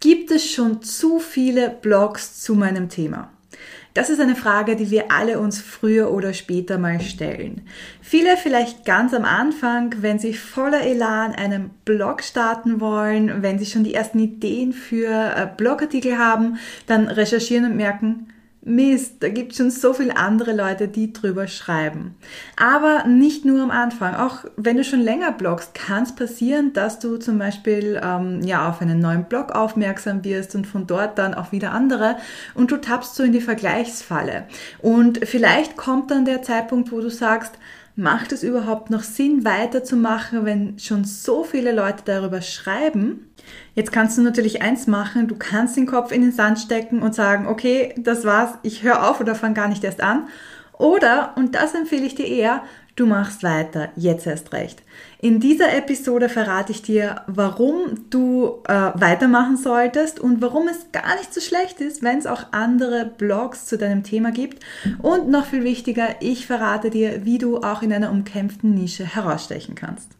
Gibt es schon zu viele Blogs zu meinem Thema? Das ist eine Frage, die wir alle uns früher oder später mal stellen. Viele vielleicht ganz am Anfang, wenn sie voller Elan einen Blog starten wollen, wenn sie schon die ersten Ideen für äh, Blogartikel haben, dann recherchieren und merken, Mist, da gibt es schon so viele andere Leute, die drüber schreiben. Aber nicht nur am Anfang. Auch wenn du schon länger bloggst, kann es passieren, dass du zum Beispiel ähm, ja, auf einen neuen Blog aufmerksam wirst und von dort dann auch wieder andere und du tappst so in die Vergleichsfalle. Und vielleicht kommt dann der Zeitpunkt, wo du sagst, macht es überhaupt noch Sinn, weiterzumachen, wenn schon so viele Leute darüber schreiben? Jetzt kannst du natürlich eins machen, du kannst den Kopf in den Sand stecken und sagen, okay, das war's, ich höre auf oder fange gar nicht erst an. Oder, und das empfehle ich dir eher, du machst weiter, jetzt erst recht. In dieser Episode verrate ich dir, warum du äh, weitermachen solltest und warum es gar nicht so schlecht ist, wenn es auch andere Blogs zu deinem Thema gibt. Und noch viel wichtiger, ich verrate dir, wie du auch in einer umkämpften Nische herausstechen kannst.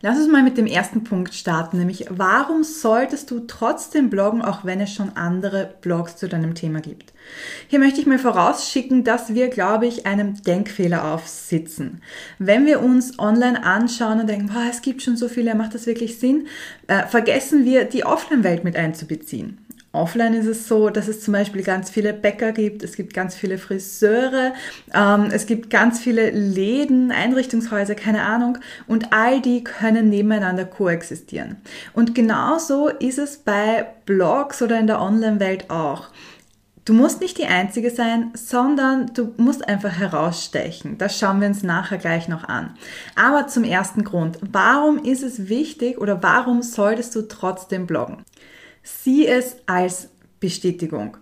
Lass uns mal mit dem ersten Punkt starten, nämlich warum solltest du trotzdem bloggen, auch wenn es schon andere Blogs zu deinem Thema gibt? Hier möchte ich mal vorausschicken, dass wir, glaube ich, einem Denkfehler aufsitzen. Wenn wir uns online anschauen und denken, boah, es gibt schon so viele, macht das wirklich Sinn, äh, vergessen wir, die Offline-Welt mit einzubeziehen. Offline ist es so, dass es zum Beispiel ganz viele Bäcker gibt, es gibt ganz viele Friseure, ähm, es gibt ganz viele Läden, Einrichtungshäuser, keine Ahnung, und all die können nebeneinander koexistieren. Und genauso ist es bei Blogs oder in der Online-Welt auch. Du musst nicht die Einzige sein, sondern du musst einfach herausstechen. Das schauen wir uns nachher gleich noch an. Aber zum ersten Grund, warum ist es wichtig oder warum solltest du trotzdem bloggen? Sieh es als Bestätigung.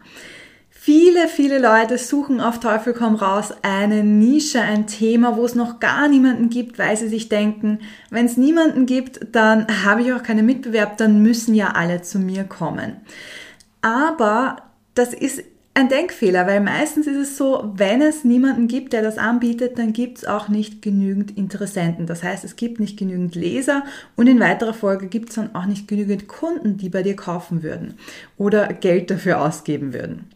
Viele, viele Leute suchen auf Teufel komm raus eine Nische, ein Thema, wo es noch gar niemanden gibt, weil sie sich denken, wenn es niemanden gibt, dann habe ich auch keinen Mitbewerb, dann müssen ja alle zu mir kommen. Aber das ist ein Denkfehler, weil meistens ist es so, wenn es niemanden gibt, der das anbietet, dann gibt es auch nicht genügend Interessenten. Das heißt, es gibt nicht genügend Leser und in weiterer Folge gibt es dann auch nicht genügend Kunden, die bei dir kaufen würden oder Geld dafür ausgeben würden.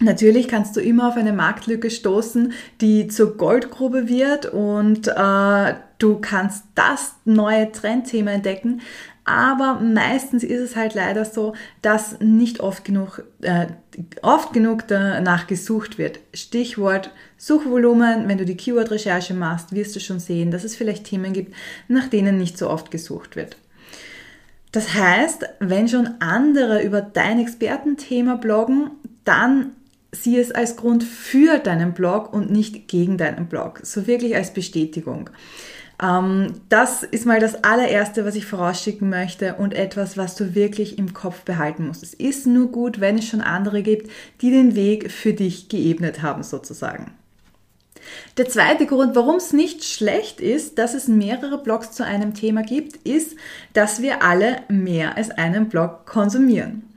Natürlich kannst du immer auf eine Marktlücke stoßen, die zur Goldgrube wird und äh, du kannst das neue Trendthema entdecken, aber meistens ist es halt leider so, dass nicht oft genug, äh, oft genug danach gesucht wird. Stichwort Suchvolumen, wenn du die Keyword-Recherche machst, wirst du schon sehen, dass es vielleicht Themen gibt, nach denen nicht so oft gesucht wird. Das heißt, wenn schon andere über dein Expertenthema bloggen, dann sieh es als Grund für deinen Blog und nicht gegen deinen Blog. So wirklich als Bestätigung. Ähm, das ist mal das allererste, was ich vorausschicken möchte und etwas, was du wirklich im Kopf behalten musst. Es ist nur gut, wenn es schon andere gibt, die den Weg für dich geebnet haben, sozusagen. Der zweite Grund, warum es nicht schlecht ist, dass es mehrere Blogs zu einem Thema gibt, ist, dass wir alle mehr als einen Blog konsumieren.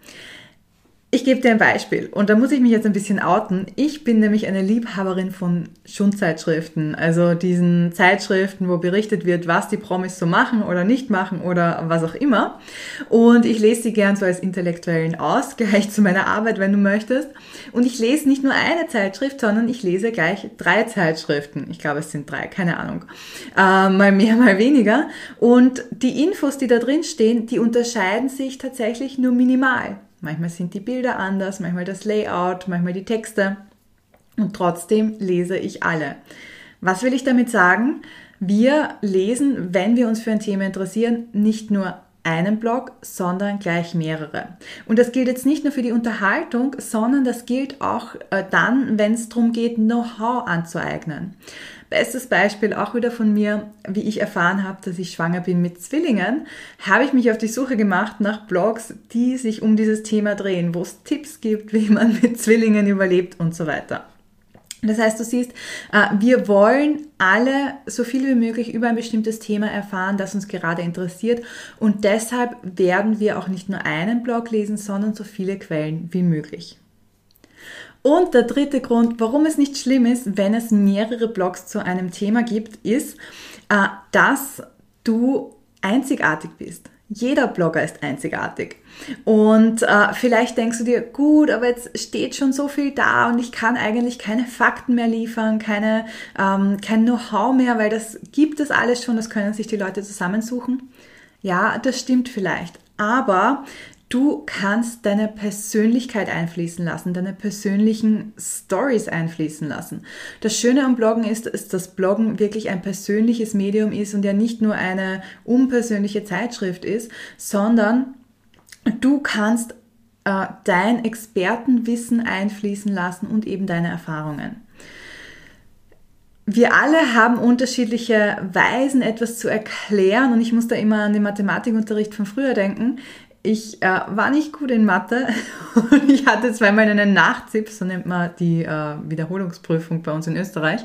Ich gebe dir ein Beispiel und da muss ich mich jetzt ein bisschen outen. Ich bin nämlich eine Liebhaberin von Schundzeitschriften, also diesen Zeitschriften, wo berichtet wird, was die Promis so machen oder nicht machen oder was auch immer. Und ich lese sie gern so als intellektuellen Ausgleich zu meiner Arbeit, wenn du möchtest. Und ich lese nicht nur eine Zeitschrift, sondern ich lese gleich drei Zeitschriften. Ich glaube, es sind drei, keine Ahnung. Äh, mal mehr, mal weniger. Und die Infos, die da drin stehen, die unterscheiden sich tatsächlich nur minimal. Manchmal sind die Bilder anders, manchmal das Layout, manchmal die Texte. Und trotzdem lese ich alle. Was will ich damit sagen? Wir lesen, wenn wir uns für ein Thema interessieren, nicht nur einen Blog, sondern gleich mehrere. Und das gilt jetzt nicht nur für die Unterhaltung, sondern das gilt auch äh, dann, wenn es darum geht, Know-how anzueignen. Bestes Beispiel auch wieder von mir, wie ich erfahren habe, dass ich schwanger bin mit Zwillingen, habe ich mich auf die Suche gemacht nach Blogs, die sich um dieses Thema drehen, wo es Tipps gibt, wie man mit Zwillingen überlebt und so weiter. Das heißt, du siehst, äh, wir wollen alle so viel wie möglich über ein bestimmtes Thema erfahren, das uns gerade interessiert. Und deshalb werden wir auch nicht nur einen Blog lesen, sondern so viele Quellen wie möglich. Und der dritte Grund, warum es nicht schlimm ist, wenn es mehrere Blogs zu einem Thema gibt, ist, äh, dass du einzigartig bist. Jeder Blogger ist einzigartig. Und äh, vielleicht denkst du dir, gut, aber jetzt steht schon so viel da und ich kann eigentlich keine Fakten mehr liefern, keine, ähm, kein Know-how mehr, weil das gibt es alles schon, das können sich die Leute zusammensuchen. Ja, das stimmt vielleicht. Aber Du kannst deine Persönlichkeit einfließen lassen, deine persönlichen Stories einfließen lassen. Das Schöne am Bloggen ist, dass Bloggen wirklich ein persönliches Medium ist und ja nicht nur eine unpersönliche Zeitschrift ist, sondern du kannst äh, dein Expertenwissen einfließen lassen und eben deine Erfahrungen. Wir alle haben unterschiedliche Weisen, etwas zu erklären und ich muss da immer an den Mathematikunterricht von früher denken ich äh, war nicht gut in Mathe und ich hatte zweimal einen Nachzip, so nennt man die äh, Wiederholungsprüfung bei uns in Österreich.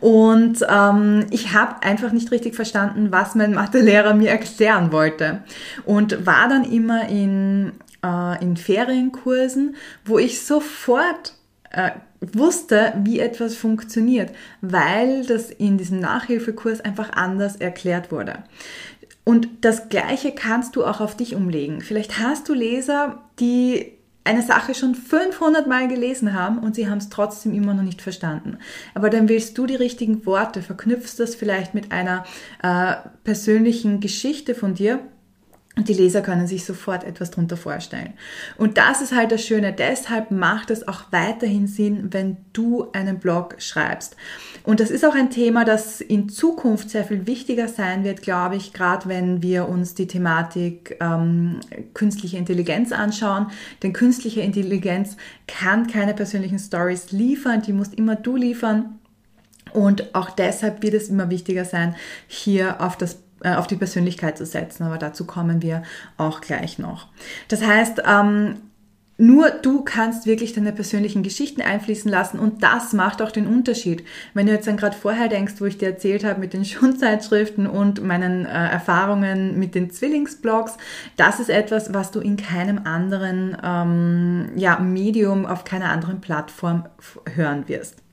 Und ähm, ich habe einfach nicht richtig verstanden, was mein Mathelehrer mir erklären wollte. Und war dann immer in, äh, in Ferienkursen, wo ich sofort äh, wusste, wie etwas funktioniert, weil das in diesem Nachhilfekurs einfach anders erklärt wurde. Und das Gleiche kannst du auch auf dich umlegen. Vielleicht hast du Leser, die eine Sache schon 500 Mal gelesen haben und sie haben es trotzdem immer noch nicht verstanden. Aber dann wählst du die richtigen Worte, verknüpfst das vielleicht mit einer äh, persönlichen Geschichte von dir die Leser können sich sofort etwas darunter vorstellen. Und das ist halt das Schöne. Deshalb macht es auch weiterhin Sinn, wenn du einen Blog schreibst. Und das ist auch ein Thema, das in Zukunft sehr viel wichtiger sein wird, glaube ich, gerade wenn wir uns die Thematik ähm, künstliche Intelligenz anschauen. Denn künstliche Intelligenz kann keine persönlichen Stories liefern, die musst immer du liefern. Und auch deshalb wird es immer wichtiger sein, hier auf das äh, auf die Persönlichkeit zu setzen, aber dazu kommen wir auch gleich noch. Das heißt, ähm, nur du kannst wirklich deine persönlichen Geschichten einfließen lassen und das macht auch den Unterschied. Wenn du jetzt dann gerade vorher denkst, wo ich dir erzählt habe mit den Schundzeitschriften und meinen äh, Erfahrungen mit den Zwillingsblogs, das ist etwas, was du in keinem anderen ähm, ja, Medium, auf keiner anderen Plattform hören wirst.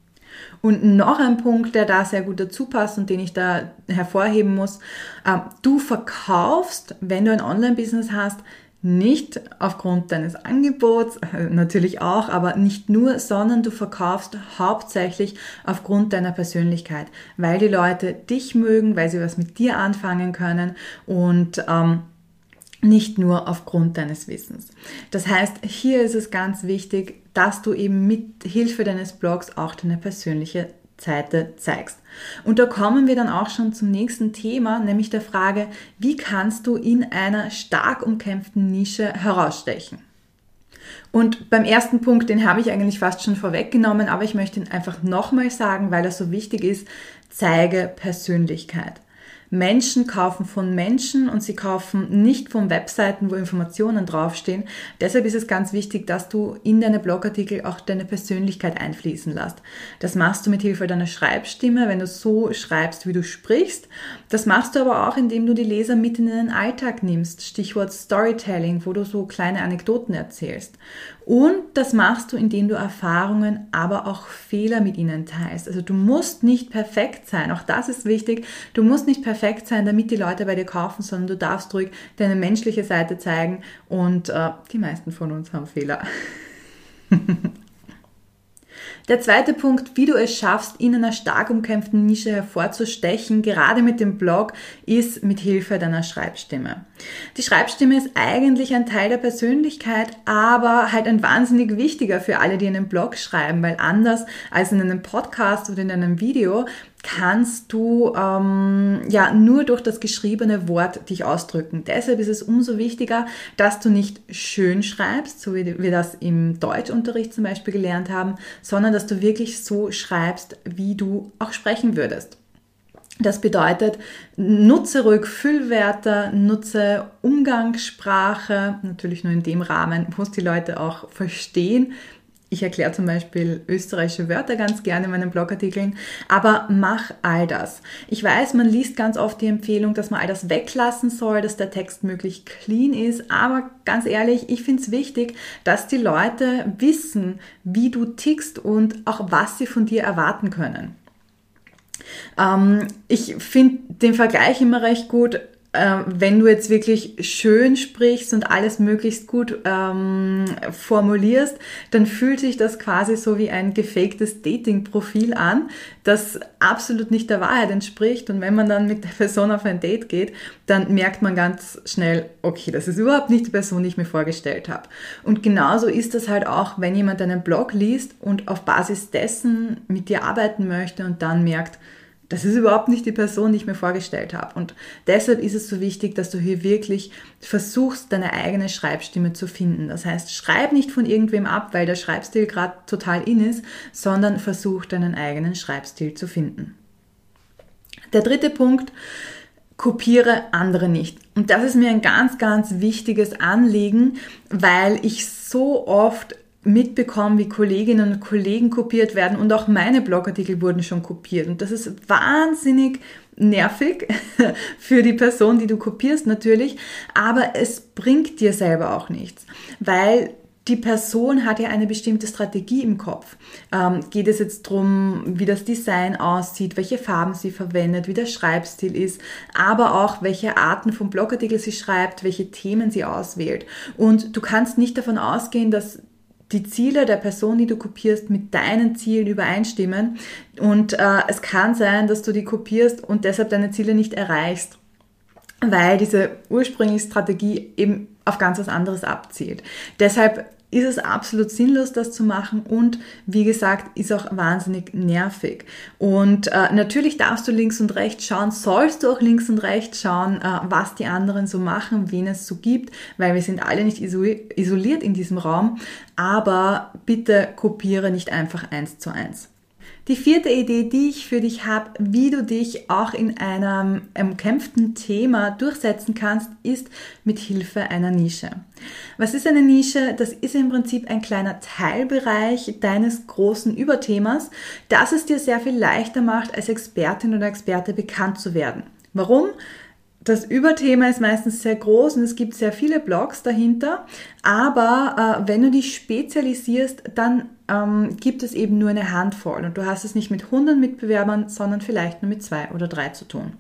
Und noch ein Punkt, der da sehr gut dazu passt und den ich da hervorheben muss, ähm, du verkaufst, wenn du ein Online-Business hast, nicht aufgrund deines Angebots, äh, natürlich auch, aber nicht nur, sondern du verkaufst hauptsächlich aufgrund deiner Persönlichkeit, weil die Leute dich mögen, weil sie was mit dir anfangen können und ähm, nicht nur aufgrund deines Wissens. Das heißt, hier ist es ganz wichtig, dass du eben mit Hilfe deines Blogs auch deine persönliche Seite zeigst. Und da kommen wir dann auch schon zum nächsten Thema, nämlich der Frage, wie kannst du in einer stark umkämpften Nische herausstechen? Und beim ersten Punkt, den habe ich eigentlich fast schon vorweggenommen, aber ich möchte ihn einfach nochmal sagen, weil er so wichtig ist, zeige Persönlichkeit. Menschen kaufen von Menschen und sie kaufen nicht von Webseiten, wo Informationen draufstehen. Deshalb ist es ganz wichtig, dass du in deine Blogartikel auch deine Persönlichkeit einfließen lässt. Das machst du mit Hilfe deiner Schreibstimme, wenn du so schreibst, wie du sprichst. Das machst du aber auch, indem du die Leser mit in den Alltag nimmst. Stichwort Storytelling, wo du so kleine Anekdoten erzählst. Und das machst du, indem du Erfahrungen, aber auch Fehler mit ihnen teilst. Also du musst nicht perfekt sein. Auch das ist wichtig. Du musst nicht perfekt sein, damit die Leute bei dir kaufen, sondern du darfst ruhig deine menschliche Seite zeigen. Und äh, die meisten von uns haben Fehler. Der zweite Punkt, wie du es schaffst, in einer stark umkämpften Nische hervorzustechen, gerade mit dem Blog, ist mit Hilfe deiner Schreibstimme. Die Schreibstimme ist eigentlich ein Teil der Persönlichkeit, aber halt ein wahnsinnig wichtiger für alle, die einen Blog schreiben, weil anders als in einem Podcast oder in einem Video kannst du ähm, ja nur durch das geschriebene Wort dich ausdrücken. Deshalb ist es umso wichtiger, dass du nicht schön schreibst, so wie wir das im Deutschunterricht zum Beispiel gelernt haben, sondern dass du wirklich so schreibst, wie du auch sprechen würdest. Das bedeutet, nutze ruhig Füllwörter, nutze Umgangssprache, natürlich nur in dem Rahmen, wo es die Leute auch verstehen, Ich erkläre zum Beispiel österreichische Wörter ganz gerne in meinen Blogartikeln, aber mach all das. Ich weiß, man liest ganz oft die Empfehlung, dass man all das weglassen soll, dass der Text möglichst clean ist, aber ganz ehrlich, ich finde es wichtig, dass die Leute wissen, wie du tickst und auch was sie von dir erwarten können. Ähm, ich finde den Vergleich immer recht gut äh, wenn du jetzt wirklich schön sprichst und alles möglichst gut ähm, formulierst, dann fühlt sich das quasi so wie ein gefaktes Dating-Profil an, das absolut nicht der Wahrheit entspricht. Und wenn man dann mit der Person auf ein Date geht, dann merkt man ganz schnell, okay, das ist überhaupt nicht die Person, die ich mir vorgestellt habe. Und genauso ist das halt auch, wenn jemand deinen Blog liest und auf Basis dessen mit dir arbeiten möchte und dann merkt, das ist überhaupt nicht die Person, die ich mir vorgestellt habe. Und deshalb ist es so wichtig, dass du hier wirklich versuchst, deine eigene Schreibstimme zu finden. Das heißt, schreib nicht von irgendwem ab, weil der Schreibstil gerade total in ist, sondern versuch deinen eigenen Schreibstil zu finden. Der dritte Punkt, kopiere andere nicht. Und das ist mir ein ganz, ganz wichtiges Anliegen, weil ich so oft mitbekommen, wie Kolleginnen und Kollegen kopiert werden und auch meine Blogartikel wurden schon kopiert. Und das ist wahnsinnig nervig für die Person, die du kopierst natürlich, aber es bringt dir selber auch nichts, weil die Person hat ja eine bestimmte Strategie im Kopf. Ähm, geht es jetzt darum, wie das Design aussieht, welche Farben sie verwendet, wie der Schreibstil ist, aber auch welche Arten von Blogartikel sie schreibt, welche Themen sie auswählt. Und du kannst nicht davon ausgehen, dass die Ziele der Person, die du kopierst, mit deinen Zielen übereinstimmen. Und äh, es kann sein, dass du die kopierst und deshalb deine Ziele nicht erreichst, weil diese ursprüngliche Strategie eben auf ganz was anderes abzielt. Deshalb ist es absolut sinnlos, das zu machen und wie gesagt, ist auch wahnsinnig nervig. Und äh, natürlich darfst du links und rechts schauen, sollst du auch links und rechts schauen, äh, was die anderen so machen, wen es so gibt, weil wir sind alle nicht isoliert in diesem Raum, aber bitte kopiere nicht einfach eins zu eins. Die vierte Idee, die ich für dich habe, wie du dich auch in einem umkämpften Thema durchsetzen kannst, ist mit Hilfe einer Nische. Was ist eine Nische? Das ist im Prinzip ein kleiner Teilbereich deines großen Überthemas, das es dir sehr viel leichter macht, als Expertin oder Experte bekannt zu werden. Warum? Das Überthema ist meistens sehr groß und es gibt sehr viele Blogs dahinter. Aber äh, wenn du dich spezialisierst, dann ähm, gibt es eben nur eine Handvoll und du hast es nicht mit 100 Mitbewerbern, sondern vielleicht nur mit zwei oder drei zu tun.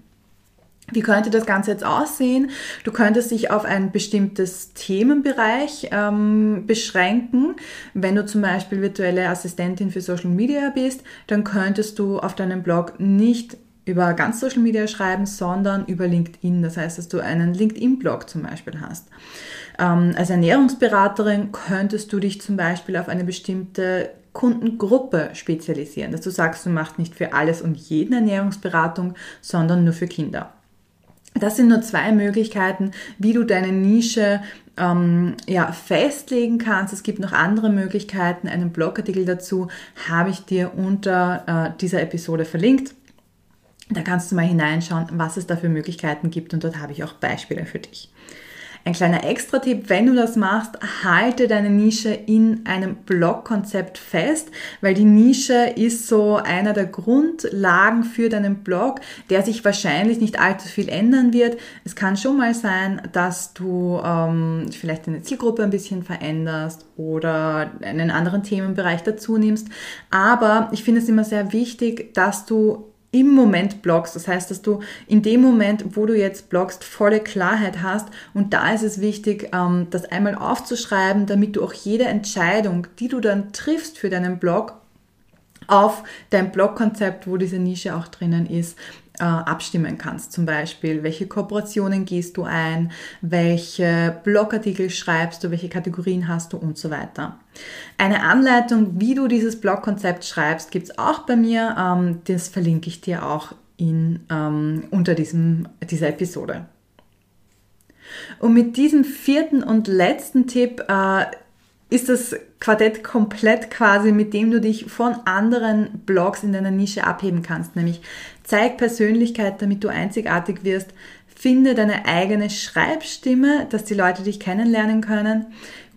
Wie könnte das Ganze jetzt aussehen? Du könntest dich auf ein bestimmtes Themenbereich ähm, beschränken. Wenn du zum Beispiel virtuelle Assistentin für Social Media bist, dann könntest du auf deinem Blog nicht über ganz Social Media schreiben, sondern über LinkedIn. Das heißt, dass du einen LinkedIn-Blog zum Beispiel hast. Ähm, als Ernährungsberaterin könntest du dich zum Beispiel auf eine bestimmte Kundengruppe spezialisieren, dass du sagst, du machst nicht für alles und jeden Ernährungsberatung, sondern nur für Kinder. Das sind nur zwei Möglichkeiten, wie du deine Nische ähm, ja, festlegen kannst. Es gibt noch andere Möglichkeiten. Einen Blogartikel dazu habe ich dir unter äh, dieser Episode verlinkt. Da kannst du mal hineinschauen, was es da für Möglichkeiten gibt und dort habe ich auch Beispiele für dich. Ein kleiner Extra-Tipp, wenn du das machst, halte deine Nische in einem Blog-Konzept fest, weil die Nische ist so einer der Grundlagen für deinen Blog, der sich wahrscheinlich nicht allzu viel ändern wird. Es kann schon mal sein, dass du ähm, vielleicht deine Zielgruppe ein bisschen veränderst oder einen anderen Themenbereich dazu nimmst. Aber ich finde es immer sehr wichtig, dass du im Moment bloggst. Das heißt, dass du in dem Moment, wo du jetzt bloggst, volle Klarheit hast. Und da ist es wichtig, ähm, das einmal aufzuschreiben, damit du auch jede Entscheidung, die du dann triffst für deinen Blog, auf dein Blogkonzept, wo diese Nische auch drinnen ist, äh, abstimmen kannst. Zum Beispiel, welche Kooperationen gehst du ein, welche Blogartikel schreibst du, welche Kategorien hast du und so weiter. Eine Anleitung, wie du dieses Blogkonzept schreibst, gibt es auch bei mir. Ähm, das verlinke ich dir auch in, ähm, unter diesem, dieser Episode. Und mit diesem vierten und letzten Tipp äh, ist das Quartett komplett quasi, mit dem du dich von anderen Blogs in deiner Nische abheben kannst. Nämlich zeig Persönlichkeit, damit du einzigartig wirst. Finde deine eigene Schreibstimme, dass die Leute dich kennenlernen können.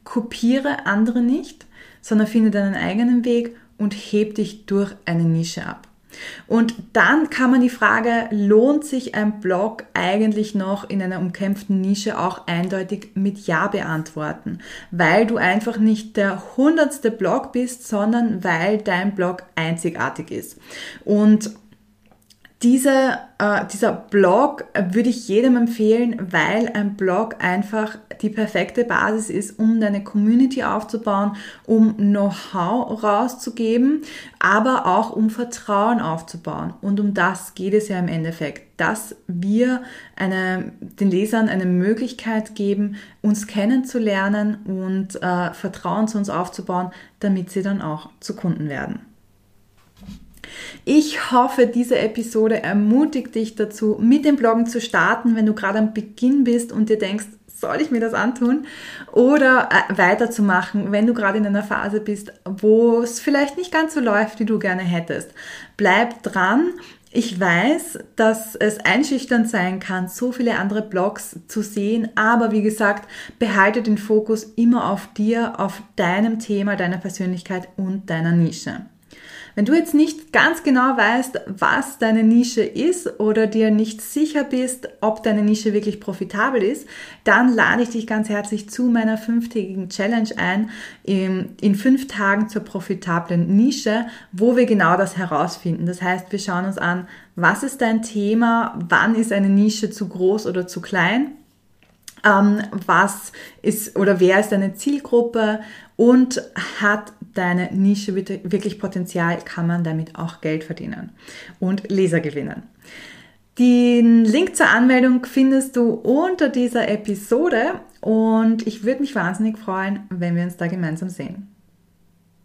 Kopiere andere nicht, sondern finde deinen eigenen Weg und heb dich durch eine Nische ab. Und dann kann man die Frage, lohnt sich ein Blog eigentlich noch in einer umkämpften Nische auch eindeutig mit Ja beantworten, weil du einfach nicht der hundertste Blog bist, sondern weil dein Blog einzigartig ist. Und diese, äh, dieser Blog würde ich jedem empfehlen, weil ein Blog einfach die perfekte Basis ist, um deine Community aufzubauen, um Know-how rauszugeben, aber auch um Vertrauen aufzubauen. Und um das geht es ja im Endeffekt, dass wir eine, den Lesern eine Möglichkeit geben, uns kennenzulernen und äh, Vertrauen zu uns aufzubauen, damit sie dann auch zu Kunden werden. Ich hoffe, diese Episode ermutigt dich dazu, mit dem Bloggen zu starten, wenn du gerade am Beginn bist und dir denkst, soll ich mir das antun? Oder äh, weiterzumachen, wenn du gerade in einer Phase bist, wo es vielleicht nicht ganz so läuft, wie du gerne hättest. Bleib dran. Ich weiß, dass es einschüchternd sein kann, so viele andere Blogs zu sehen, aber wie gesagt, behalte den Fokus immer auf dir, auf deinem Thema, deiner Persönlichkeit und deiner Nische. Wenn du jetzt nicht ganz genau weißt, was deine Nische ist oder dir nicht sicher bist, ob deine Nische wirklich profitabel ist, dann lade ich dich ganz herzlich zu meiner fünftägigen Challenge ein, in fünf Tagen zur profitablen Nische, wo wir genau das herausfinden. Das heißt, wir schauen uns an, was ist dein Thema, wann ist eine Nische zu groß oder zu klein was ist oder wer ist deine Zielgruppe und hat deine Nische wirklich Potenzial, kann man damit auch Geld verdienen und Leser gewinnen. Den Link zur Anmeldung findest du unter dieser Episode und ich würde mich wahnsinnig freuen, wenn wir uns da gemeinsam sehen.